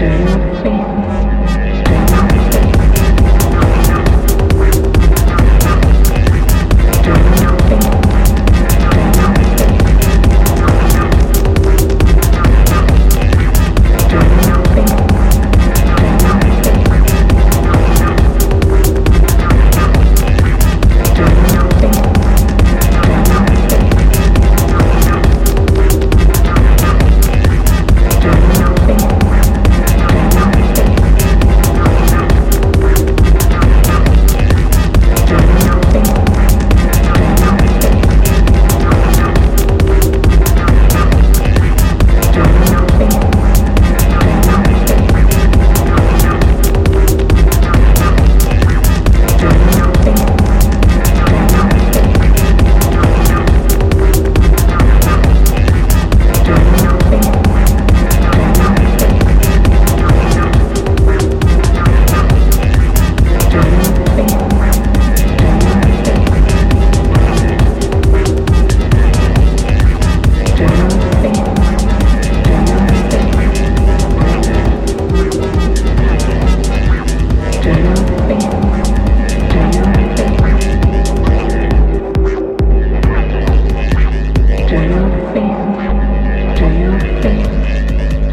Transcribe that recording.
Stern.